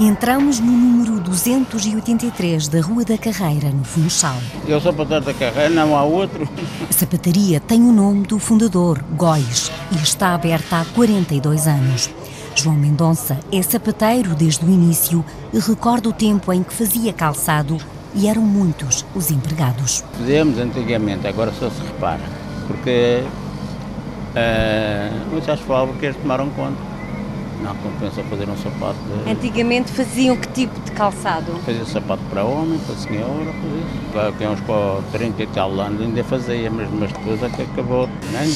Entramos no número 283 da Rua da Carreira, no Funchal. Eu sou patrão da Carreira, não há outro. A sapataria tem o nome do fundador, Góis, e está aberta há 42 anos. João Mendonça é sapateiro desde o início e recorda o tempo em que fazia calçado e eram muitos os empregados. Fizemos antigamente, agora só se repara, porque uh, muitas fábricas tomaram conta. Não compensa fazer um sapato. De... Antigamente faziam que tipo de calçado? Fazia sapato para homem, para senhora, para isso. Para uns com 30 e tal anos ainda fazia, mas, mas depois é que acabou.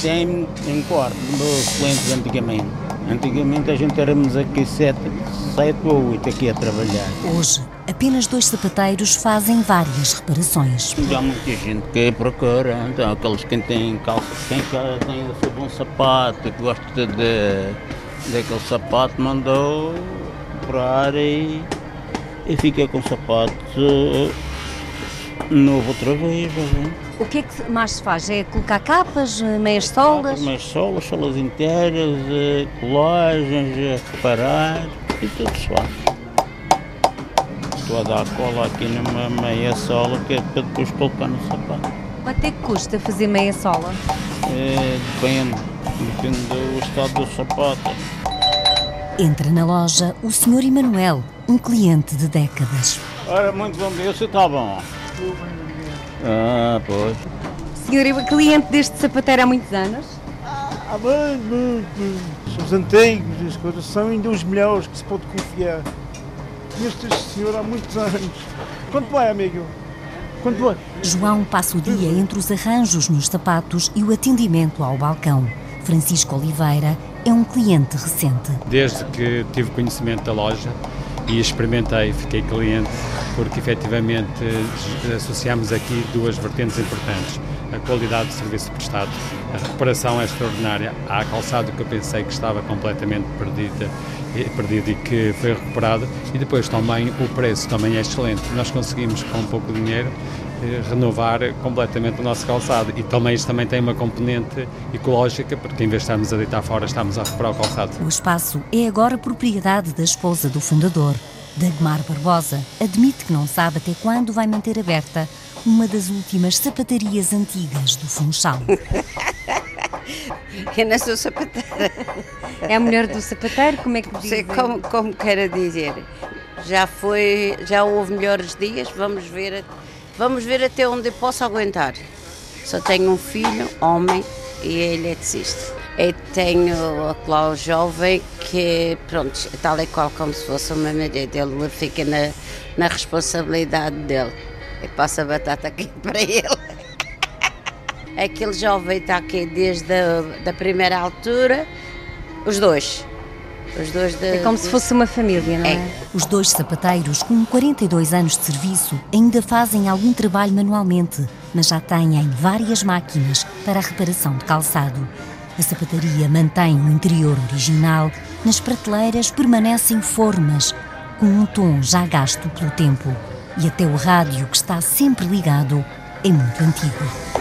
Tem em quarto, meus clientes antigamente. Antigamente a gente éramos aqui sete, sete ou oito aqui a trabalhar. Hoje, apenas dois sapateiros fazem várias reparações. Já há muita gente que procura, então, aqueles que têm calça, quem tem o seu bom sapato, que gosta de daquele sapato, mandou comprar e, e fiquei com o sapato novo outra vez. O que é que mais se faz? É colocar capas, meias solas? Meias solas, solas inteiras, eh, colagens, eh, reparar e tudo se faz. Estou a dar cola aqui numa meia sola que é para depois colocar no sapato. Quanto é que custa fazer meia sola? É, depende, depende do estado do sapato. Entra na loja o Sr. Emanuel, um cliente de décadas. Ora, muito bom dia, você está bom? Ah, pois. Senhor, é cliente deste sapateiro há muitos anos? Ah, bem, bem, bem. Os antigos, as coisas são ainda os melhores que se pode confiar. Este senhor há muitos anos. Quanto vai, amigo? João passa o dia entre os arranjos nos sapatos e o atendimento ao balcão. Francisco Oliveira é um cliente recente. Desde que tive conhecimento da loja, e experimentei, fiquei cliente, porque efetivamente associamos aqui duas vertentes importantes. A qualidade do serviço prestado, a reparação é extraordinária. Há calçado que eu pensei que estava completamente perdida, perdido e que foi recuperado, e depois também o preço também é excelente. Nós conseguimos, com pouco dinheiro, eh, renovar completamente o nosso calçado. E também isto também tem uma componente ecológica, porque em vez de estarmos a deitar fora, estamos a recuperar o calçado. O espaço é agora propriedade da esposa do fundador. Dagmar Barbosa admite que não sabe até quando vai manter aberta uma das últimas sapatarias antigas do Funchal. Eu não sou sapateira. É a mulher do sapateiro? Como é que diz? Sei como, como queira dizer. Já foi, já houve melhores dias, vamos ver Vamos ver até onde eu posso aguentar. Só tenho um filho, homem, e ele é decista. E tenho a Cláudia jovem que, pronto, tal e qual como se fosse uma mulher dele, fica na, na responsabilidade dele. E passa a batata aqui para ele. Aquele jovem está aqui desde a da primeira altura, os dois. Os dois de, é como se fosse uma família, não é? é? Os dois sapateiros, com 42 anos de serviço, ainda fazem algum trabalho manualmente, mas já têm várias máquinas para a reparação de calçado. A sapataria mantém o interior original, nas prateleiras permanecem formas, com um tom já gasto pelo tempo. E até o rádio, que está sempre ligado, é muito antigo.